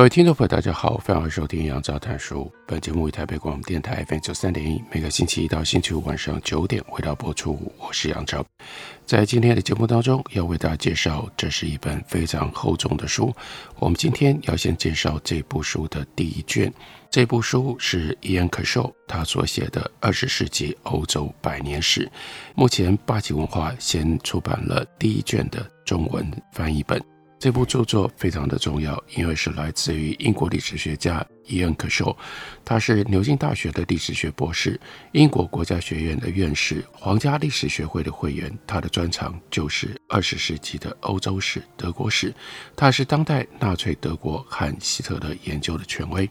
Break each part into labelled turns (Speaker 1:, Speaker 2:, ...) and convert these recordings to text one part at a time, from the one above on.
Speaker 1: 各位听众朋友，大家好，欢迎收听杨照谈书。本节目为台北广播电台 FM 九三点一，每个星期一到星期五晚上九点回到播出。我是杨照，在今天的节目当中，要为大家介绍，这是一本非常厚重的书。我们今天要先介绍这部书的第一卷。这部书是伊恩·可寿他所写的《二十世纪欧洲百年史》。目前八旗文化先出版了第一卷的中文翻译本。这部著作非常的重要，因为是来自于英国历史学家伊恩·可寿，他是牛津大学的历史学博士，英国国家学院的院士，皇家历史学会的会员。他的专长就是二十世纪的欧洲史、德国史。他是当代纳粹德国和希特勒研究的权威。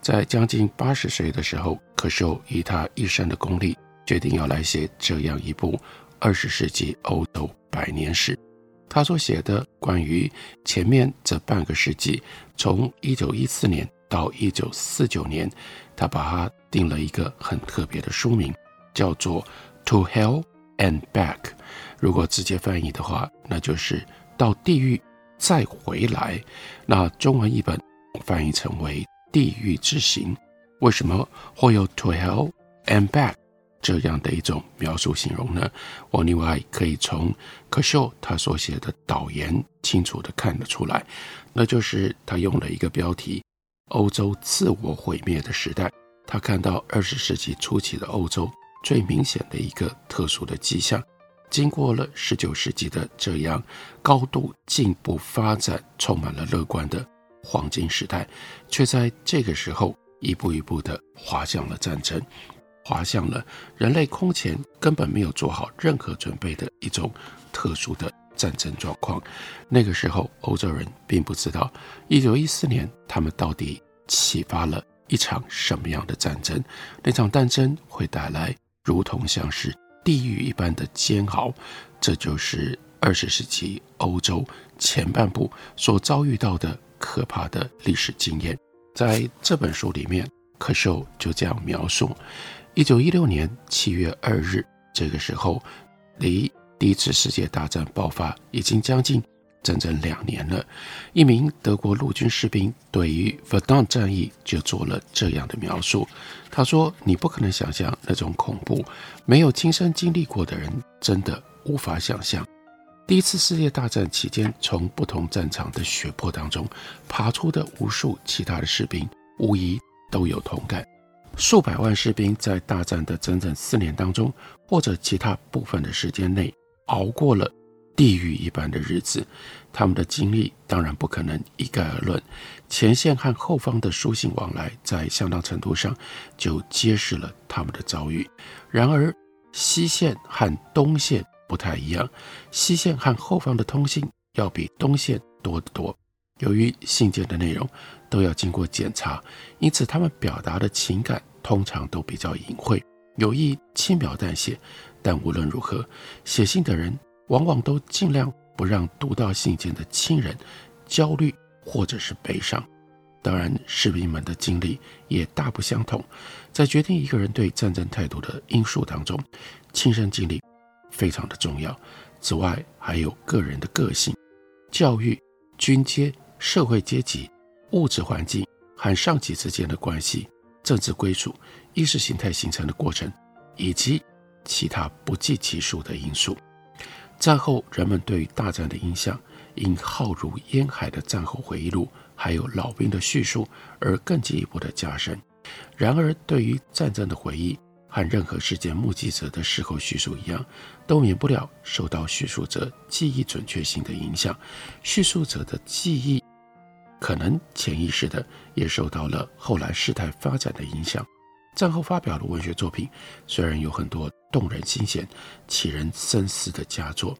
Speaker 1: 在将近八十岁的时候，可寿以他一生的功力，决定要来写这样一部二十世纪欧洲百年史。他所写的关于前面这半个世纪，从一九一四年到一九四九年，他把它定了一个很特别的书名，叫做《To Hell and Back》。如果直接翻译的话，那就是到地狱再回来。那中文译本翻译成为《地狱之行》。为什么会有 To Hell and Back？这样的一种描述形容呢，我另外可以从可秀他所写的导言清楚地看得出来，那就是他用了一个标题：欧洲自我毁灭的时代。他看到二十世纪初期的欧洲最明显的一个特殊的迹象，经过了十九世纪的这样高度进步发展、充满了乐观的黄金时代，却在这个时候一步一步地滑向了战争。滑向了人类空前根本没有做好任何准备的一种特殊的战争状况。那个时候，欧洲人并不知道，一九一四年他们到底启发了一场什么样的战争。那场战争会带来如同像是地狱一般的煎熬。这就是二十世纪欧洲前半部所遭遇到的可怕的历史经验。在这本书里面，可秀就这样描述。一九一六年七月二日，这个时候，离第一次世界大战爆发已经将近整整两年了。一名德国陆军士兵对于 Verdun 战役就做了这样的描述。他说：“你不可能想象那种恐怖，没有亲身经历过的人真的无法想象。第一次世界大战期间，从不同战场的血泊当中爬出的无数其他的士兵，无疑都有同感。”数百万士兵在大战的整整四年当中，或者其他部分的时间内，熬过了地狱一般的日子。他们的经历当然不可能一概而论。前线和后方的书信往来，在相当程度上就揭示了他们的遭遇。然而，西线和东线不太一样，西线和后方的通信要比东线多得多。由于信件的内容都要经过检查，因此他们表达的情感通常都比较隐晦，有意轻描淡写。但无论如何，写信的人往往都尽量不让读到信件的亲人焦虑或者是悲伤。当然，士兵们的经历也大不相同。在决定一个人对战争态度的因素当中，亲身经历非常的重要。此外，还有个人的个性、教育、军阶。社会阶级、物质环境和上级之间的关系、政治归属、意识形态形成的过程，以及其他不计其数的因素。战后，人们对于大战的印象因浩如烟海的战后回忆录，还有老兵的叙述而更进一步的加深。然而，对于战争的回忆，和任何事件目击者的事后叙述一样，都免不了受到叙述者记忆准确性的影响。叙述者的记忆。可能潜意识的也受到了后来事态发展的影响。战后发表的文学作品虽然有很多动人心弦、启人深思的佳作，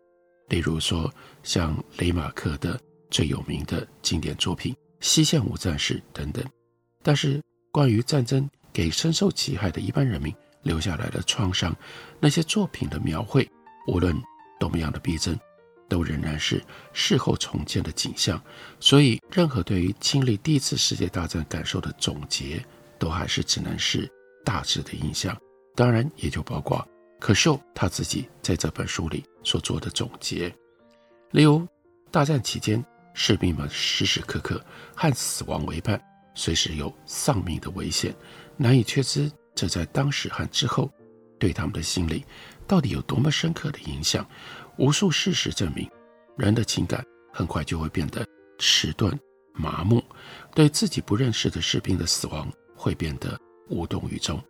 Speaker 1: 例如说像雷马克的最有名的经典作品《西线无战事》等等。但是关于战争给深受其害的一般人民留下来的创伤，那些作品的描绘，无论多么样的逼真，都仍然是事后重建的景象。所以，任何对于经历第一次世界大战感受的总结，都还是只能是大致的印象。当然，也就包括可受他自己在这本书里所做的总结。例如，大战期间，士兵们时时刻刻和死亡为伴，随时有丧命的危险，难以确知这在当时和之后对他们的心理到底有多么深刻的影响。无数事实证明，人的情感很快就会变得迟钝、麻木，对自己不认识的士兵的死亡会变得无动于衷。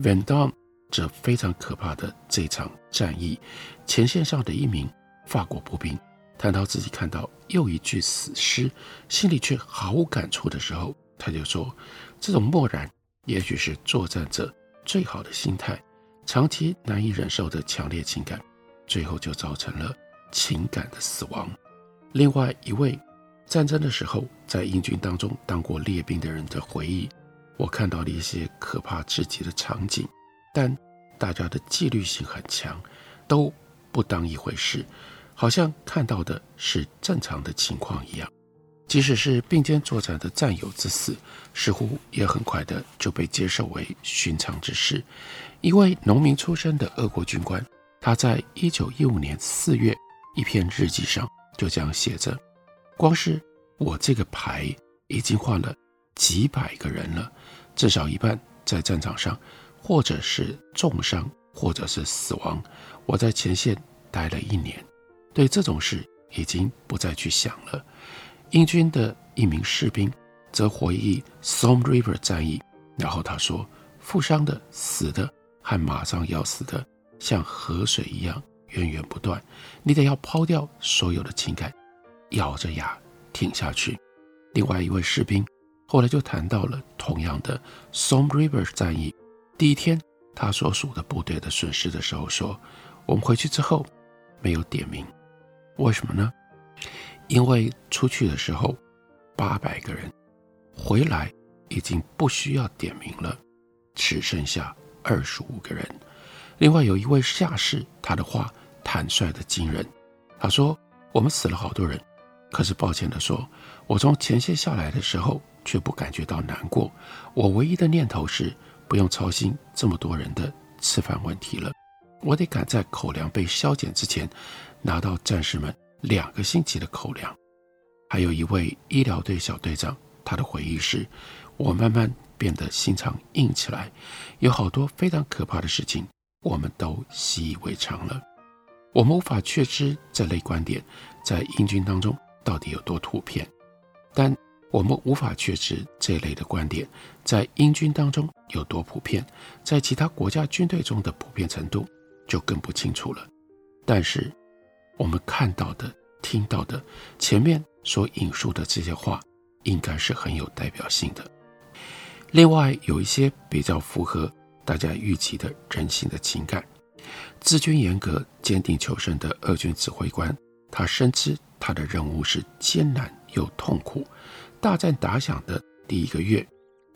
Speaker 1: Vendôme 这非常可怕的这场战役，前线上的一名法国步兵谈到自己看到又一具死尸，心里却毫无感触的时候，他就说：“这种漠然，也许是作战者最好的心态。长期难以忍受的强烈情感，最后就造成了情感的死亡。”另外一位战争的时候在英军当中当过列兵的人的回忆。我看到了一些可怕至极的场景，但大家的纪律性很强，都不当一回事，好像看到的是正常的情况一样。即使是并肩作战的战友之死，似乎也很快的就被接受为寻常之事。一位农民出身的俄国军官，他在一九一五年四月一篇日记上就这样写着：“光是我这个排已经换了。”几百个人了，至少一半在战场上，或者是重伤，或者是死亡。我在前线待了一年，对这种事已经不再去想了。英军的一名士兵则回忆 Somme River 战役，然后他说：“负伤的、死的和马上要死的，像河水一样源源不断。你得要抛掉所有的情感，咬着牙挺下去。”另外一位士兵。后来就谈到了同样的 Somme River 战役，第一天他所属的部队的损失的时候说：“我们回去之后没有点名，为什么呢？因为出去的时候八百个人，回来已经不需要点名了，只剩下二十五个人。另外有一位下士，他的话坦率的惊人，他说：我们死了好多人，可是抱歉的说，我从前线下来的时候。”却不感觉到难过。我唯一的念头是不用操心这么多人的吃饭问题了。我得赶在口粮被削减之前，拿到战士们两个星期的口粮。还有一位医疗队小队长，他的回忆是：我慢慢变得心肠硬起来，有好多非常可怕的事情，我们都习以为常了。我们无法确知这类观点在英军当中到底有多普遍，但。我们无法确知这类的观点在英军当中有多普遍，在其他国家军队中的普遍程度就更不清楚了。但是，我们看到的、听到的，前面所引述的这些话，应该是很有代表性的。另外，有一些比较符合大家预期的人性的情感。治军严格、坚定求胜的俄军指挥官，他深知他的任务是艰难又痛苦。大战打响的第一个月，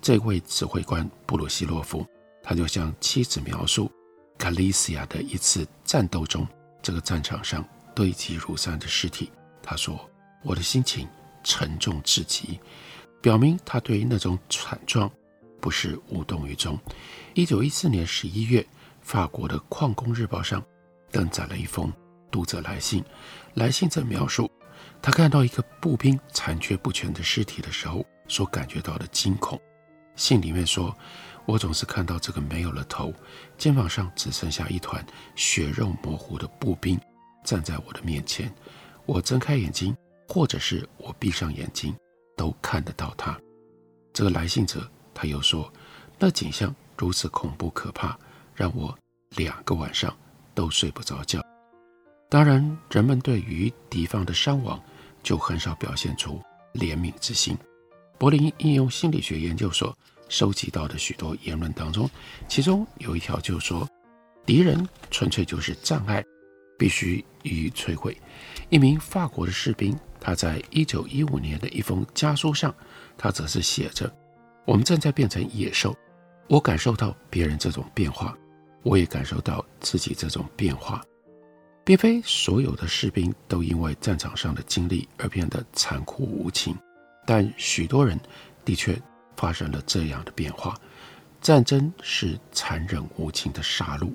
Speaker 1: 这位指挥官布鲁西洛夫，他就向妻子描述卡利西亚的一次战斗中，这个战场上堆积如山的尸体。他说：“我的心情沉重至极，表明他对于那种惨状不是无动于衷。”一九一四年十一月，法国的《矿工日报》上登载了一封读者来信，来信者描述。他看到一个步兵残缺不全的尸体的时候，所感觉到的惊恐。信里面说：“我总是看到这个没有了头、肩膀上只剩下一团血肉模糊的步兵站在我的面前。我睁开眼睛，或者是我闭上眼睛，都看得到他。”这个来信者他又说：“那景象如此恐怖可怕，让我两个晚上都睡不着觉。”当然，人们对于敌方的伤亡就很少表现出怜悯之心。柏林应用心理学研究所收集到的许多言论当中，其中有一条就说：敌人纯粹就是障碍，必须予以摧毁。一名法国的士兵，他在一九一五年的一封家书上，他则是写着：“我们正在变成野兽，我感受到别人这种变化，我也感受到自己这种变化。并非所有的士兵都因为战场上的经历而变得残酷无情，但许多人的确发生了这样的变化。战争是残忍无情的杀戮，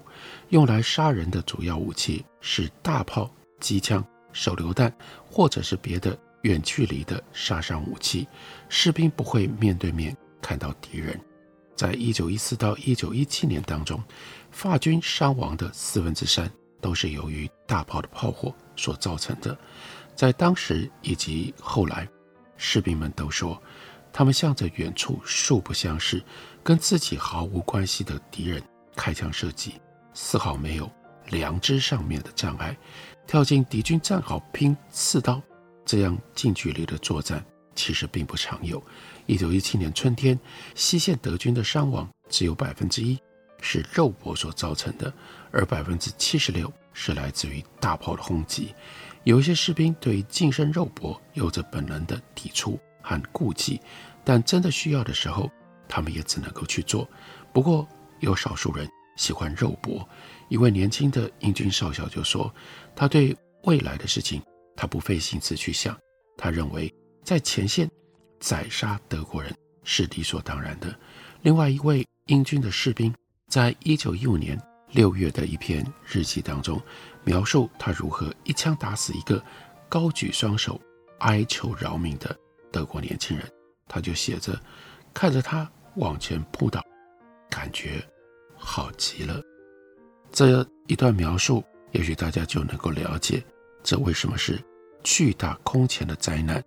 Speaker 1: 用来杀人的主要武器是大炮、机枪。”手榴弹，或者是别的远距离的杀伤武器，士兵不会面对面看到敌人。在一九一四到一九一七年当中，法军伤亡的四分之三都是由于大炮的炮火所造成的。在当时以及后来，士兵们都说，他们向着远处素不相识、跟自己毫无关系的敌人开枪射击，丝毫没有良知上面的障碍。跳进敌军战壕拼刺刀，这样近距离的作战其实并不常有。一九一七年春天，西线德军的伤亡只有百分之一是肉搏所造成的，而百分之七十六是来自于大炮的轰击。有一些士兵对于近身肉搏有着本能的抵触和顾忌，但真的需要的时候，他们也只能够去做。不过有少数人喜欢肉搏。一位年轻的英军少校就说：“他对未来的事情，他不费心思去想。他认为在前线宰杀德国人是理所当然的。”另外一位英军的士兵，在一九一五年六月的一篇日记当中，描述他如何一枪打死一个高举双手哀求饶命的德国年轻人。他就写着：“看着他往前扑倒，感觉好极了。”这一段描述，也许大家就能够了解，这为什么是巨大空前的灾难。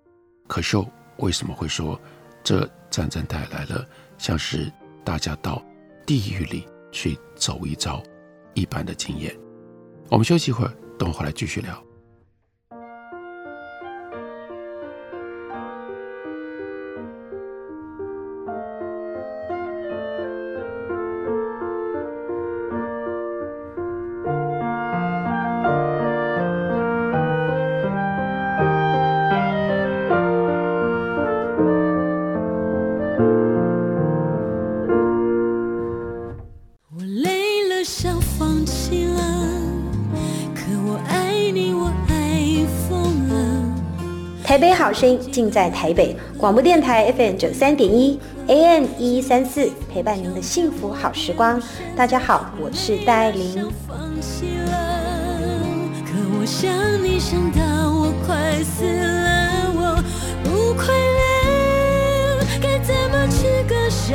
Speaker 1: 可秀为什么会说这战争带来了像是大家到地狱里去走一遭一般的经验？我们休息一会儿，等会儿来继续聊。
Speaker 2: 声音尽在台北广播电台 fm 九三点一 am 一一三四陪伴您的幸福好时光。大家好我是戴爱玲
Speaker 3: 可我想你想到
Speaker 2: 我快死了我不快乐该怎么去割舍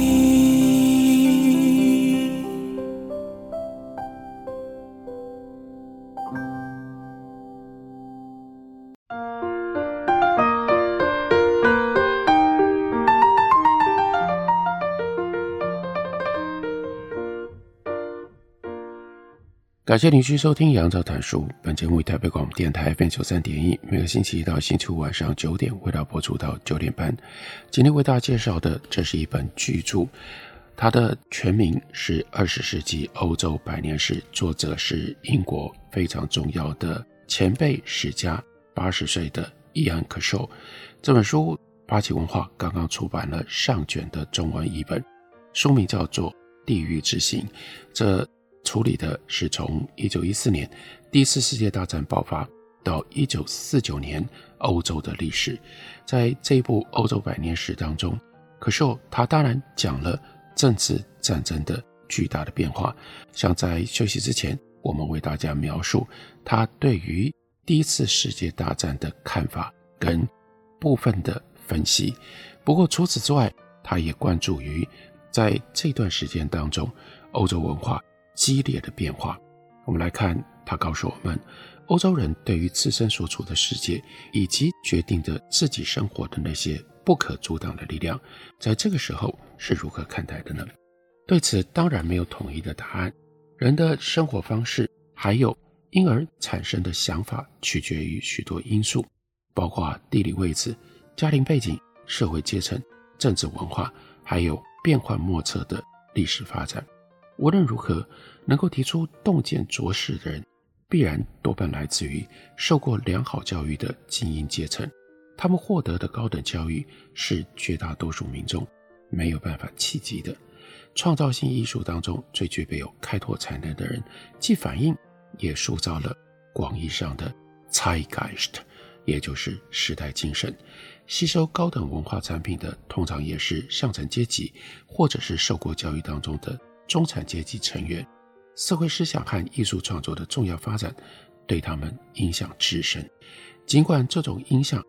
Speaker 1: 感谢您继续收听《杨照谈书》。本节目以台北广播电台 FM 九三点一，每个星期一到星期五晚上九点，为大家播出到九点半。今天为大家介绍的，这是一本巨著，它的全名是《二十世纪欧洲百年史》，作者是英国非常重要的前辈史家，八十岁的伊安·可寿。这本书八旗文化刚刚出版了上卷的中文译本，书名叫做《地狱之行》。这处理的是从一九一四年第一次世界大战爆发到一九四九年欧洲的历史，在这一部欧洲百年史当中，可寿他当然讲了政治战争的巨大的变化。像在休息之前，我们为大家描述他对于第一次世界大战的看法跟部分的分析。不过除此之外，他也关注于在这段时间当中，欧洲文化激烈的变化。我们来看，他告诉我们，欧洲人对于自身所处的世界以及决定着自己生活的那些不可阻挡的力量，在这个时候是如何看待的呢？对此，当然没有统一的答案。人的生活方式，还有因而产生的想法，取决于许多因素，包括地理位置、家庭背景、社会阶层、政治文化，还有变幻莫测的历史发展。无论如何，能够提出洞见卓识的人，必然多半来自于受过良好教育的精英阶层。他们获得的高等教育是绝大多数民众没有办法企及的。创造性艺术当中最具备有开拓才能的人，既反映也塑造了广义上的 Zeitgeist，也就是时代精神。吸收高等文化产品的，通常也是上层阶级，或者是受过教育当中的中产阶级成员。社会思想和艺术创作的重要发展，对他们影响至深。尽管这种影响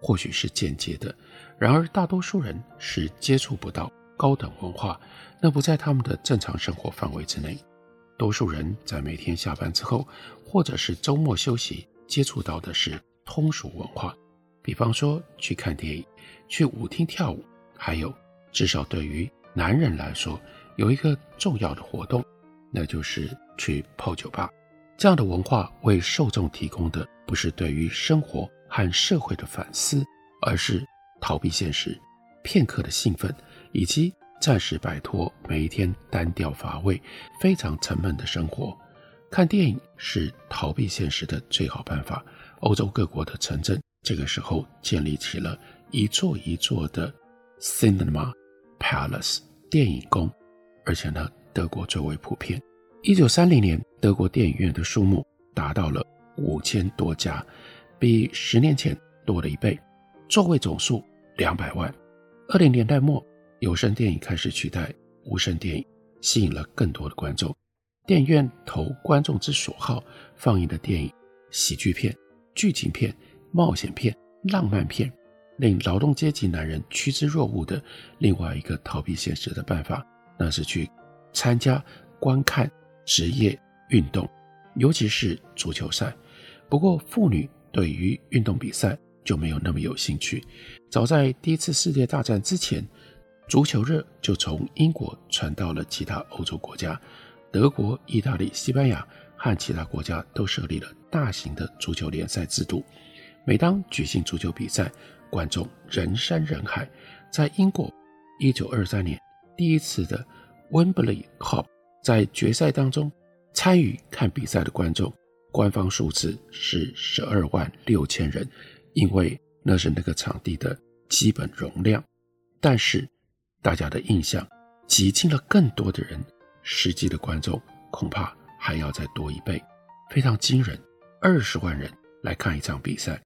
Speaker 1: 或许是间接的，然而大多数人是接触不到高等文化，那不在他们的正常生活范围之内。多数人在每天下班之后，或者是周末休息，接触到的是通俗文化，比方说去看电影、去舞厅跳舞，还有至少对于男人来说，有一个重要的活动，那就是去泡酒吧。这样的文化为受众提供的不是对于生活和社会的反思，而是逃避现实、片刻的兴奋，以及暂时摆脱每一天单调乏味、非常沉闷的生活，看电影是逃避现实的最好办法。欧洲各国的城镇这个时候建立起了一座一座的 cinema palace 电影宫，而且呢，德国最为普遍。一九三零年，德国电影院的数目达到了五千多家，比十年前多了一倍，座位总数两百万。二零年代末。有声电影开始取代无声电影，吸引了更多的观众。电影院投观众之所好，放映的电影、喜剧片、剧情片、冒险片、浪漫片，令劳动阶级男人趋之若鹜的另外一个逃避现实的办法，那是去参加观看职业运动，尤其是足球赛。不过，妇女对于运动比赛就没有那么有兴趣。早在第一次世界大战之前。足球热就从英国传到了其他欧洲国家，德国、意大利、西班牙和其他国家都设立了大型的足球联赛制度。每当举行足球比赛，观众人山人海。在英国，1923年第一次的 Wembley Cup 在决赛当中参与看比赛的观众，官方数字是十二万六千人，因为那是那个场地的基本容量。但是大家的印象挤进了更多的人，实际的观众恐怕还要再多一倍，非常惊人。二十万人来看一场比赛，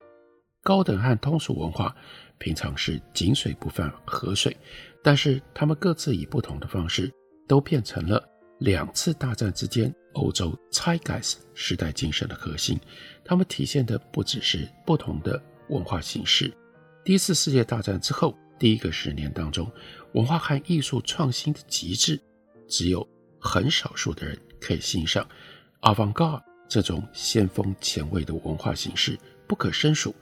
Speaker 1: 高等和通俗文化平常是井水不犯河水，但是他们各自以不同的方式，都变成了两次大战之间欧洲 Zeitgeist 时代精神的核心。他们体现的不只是不同的文化形式。第一次世界大战之后，第一个十年当中，文化和艺术创新的极致，只有很少数的人可以欣赏。Avant-garde 这种先锋前卫的文化形式不可胜数。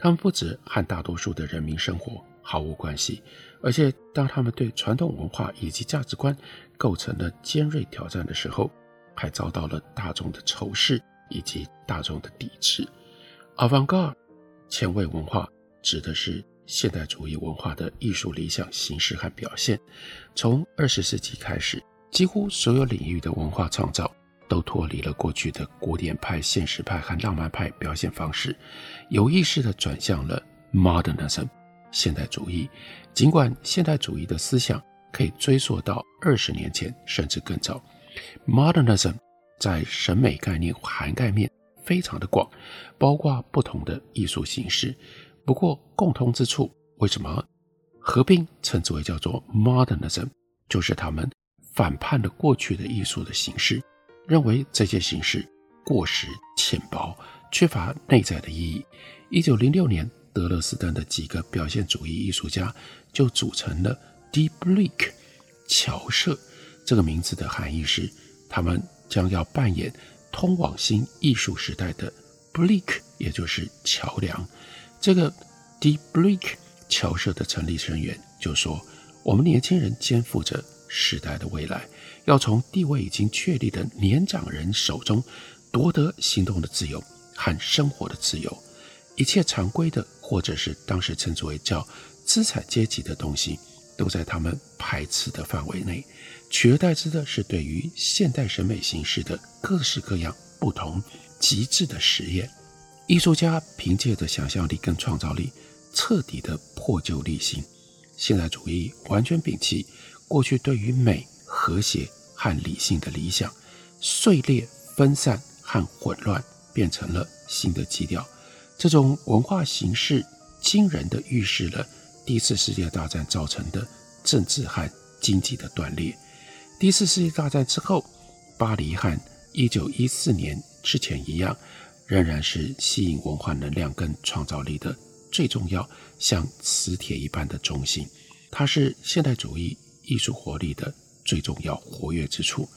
Speaker 1: 他们不止和大多数的人民生活毫无关系，而且当他们对传统文化以及价值观构成了尖锐挑战的时候，还遭到了大众的仇视以及大众的抵制。Avant-garde 前卫文化指的是。现代主义文化的艺术理想形式和表现，从二十世纪开始，几乎所有领域的文化创造都脱离了过去的古典派、现实派和浪漫派表现方式，有意识地转向了 Modernism 现代主义。尽管现代主义的思想可以追溯到二十年前甚至更早，Modernism 在审美概念涵盖面非常的广，包括不同的艺术形式。不过，共通之处为什么合并称之为叫做 Modernism？就是他们反叛了过去的艺术的形式，认为这些形式过时、浅薄、缺乏内在的意义。一九零六年，德勒斯顿的几个表现主义艺术家就组成了 Die Blick，侨社。这个名字的含义是，他们将要扮演通往新艺术时代的 Brick，也就是桥梁。这个 Die Brick 侨社的成立成员就说：“我们年轻人肩负着时代的未来，要从地位已经确立的年长人手中夺得行动的自由和生活的自由。一切常规的，或者是当时称之为叫资产阶级的东西，都在他们排斥的范围内。取而代之的是对于现代审美形式的各式各样不同极致的实验。艺术家凭借着想象力跟创造力，彻底的破旧立新。现代主义完全摒弃过去对于美、和谐和理性的理想，碎裂、分散和混乱变成了新的基调。这种文化形式惊人地预示了第一次世界大战造成的政治和经济的断裂。第一次世界大战之后，巴黎和一九一四年之前一样，仍然是吸引文化能量跟创造力的最重要、像磁铁一般的中心。它是现代主义艺术活力的最重要活跃之处。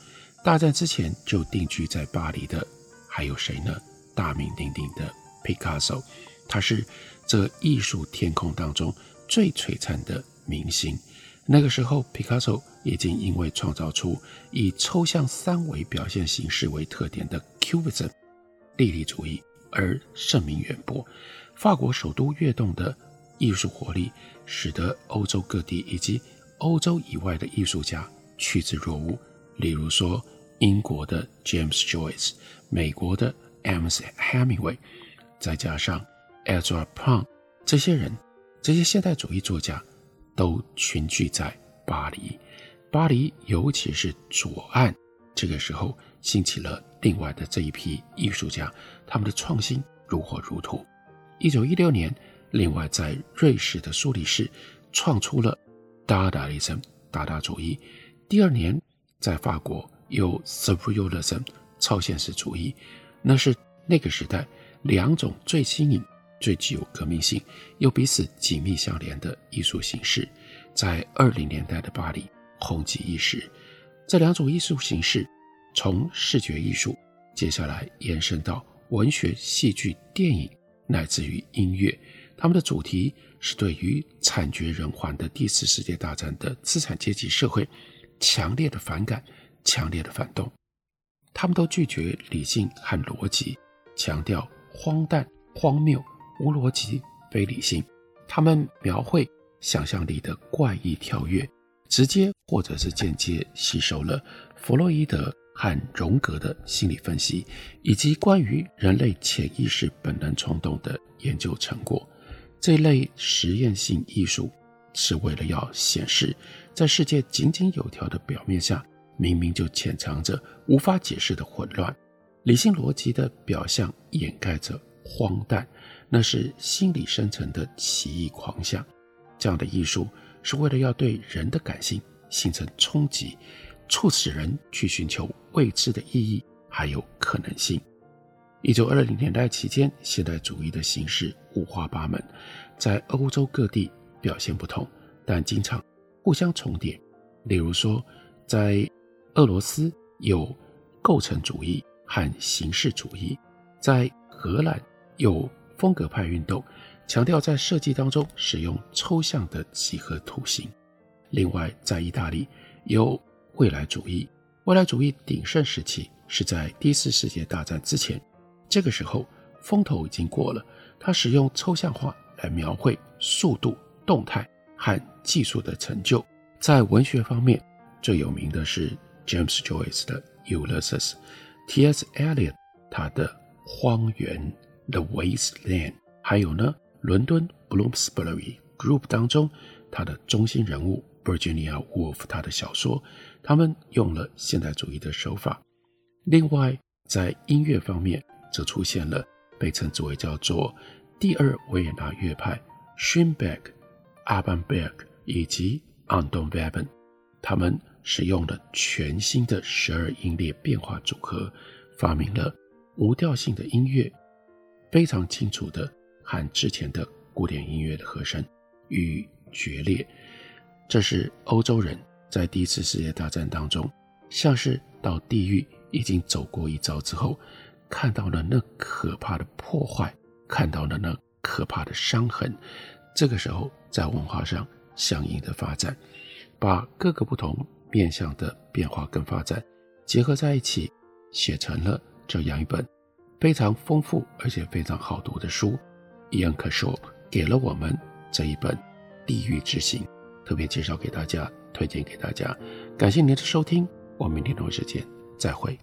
Speaker 1: 大战之前就定居在巴黎的还有谁呢？大名鼎鼎的皮卡索，他是这艺术天空当中最璀璨的明星。那个时候，皮卡索已经因为创造出以抽象三维表现形式为特点的 Cubism 立体主义而声名远播。法国首都跃动的艺术活力，使得欧洲各地以及欧洲以外的艺术家趋之若鹜。例如说，英国的 James Joyce，美国的 Ernest Hemingway，再加上 Ezra Pound，这些人，这些现代主义作家。都群聚在巴黎，巴黎尤其是左岸，这个时候兴起了另外的这一批艺术家，他们的创新如火如荼。一九一六年，另外在瑞士的苏黎世创出了达达利森达达主义。第二年，在法国有 Surrealism 超现实主义，那是那个时代两种最新颖。最具有革命性又彼此紧密相连的艺术形式，在二零年代的巴黎红极一时。这两种艺术形式从视觉艺术，接下来延伸到文学、戏剧、电影，乃至于音乐。他们的主题是对于惨绝人寰的第四世界大战的资产阶级社会强烈的反感、强烈的反动。他们都拒绝理性和逻辑，强调荒诞、荒谬。无逻辑、非理性，他们描绘想象力的怪异跳跃，直接或者是间接吸收了弗洛伊德和荣格的心理分析，以及关于人类潜意识本能冲动的研究成果。这类实验性艺术是为了要显示，在世界井井有条的表面下，明明就潜藏着无法解释的混乱，理性逻辑的表象掩盖着荒诞。那是心理深层的奇异狂想，这样的艺术是为了要对人的感性形成冲击，促使人去寻求未知的意义还有可能性。一九二零年代期间，现代主义的形式五花八门，在欧洲各地表现不同，但经常互相重叠。例如说，在俄罗斯有构成主义和形式主义，在荷兰有。风格派运动强调在设计当中使用抽象的几何图形。另外，在意大利有未来主义。未来主义鼎盛时期是在第一次世界大战之前，这个时候风头已经过了。他使用抽象画来描绘速度、动态和技术的成就。在文学方面，最有名的是 James Joyce 的《Ulysses》，T.S. Eliot 他的《荒原》。The Wasteland，还有呢，伦敦 Bloomsbury Group 当中，他的中心人物 Virginia Woolf，他的小说，他们用了现代主义的手法。另外，在音乐方面，则出现了被称之为叫做第二维也纳乐派 Schoenberg、Alban Berg 以及 Anton Webern，他们使用了全新的十二音列变化组合，发明了无调性的音乐。非常清楚的和之前的古典音乐的和声与决裂，这是欧洲人在第一次世界大战当中，像是到地狱已经走过一遭之后，看到了那可怕的破坏，看到了那可怕的伤痕。这个时候，在文化上相应的发展，把各个不同面向的变化跟发展结合在一起，写成了这样一本非常丰富而且非常好读的书。一样·可说给了我们这一本《地狱之行》，特别介绍给大家，推荐给大家。感谢您的收听，我们明天同一时间再会。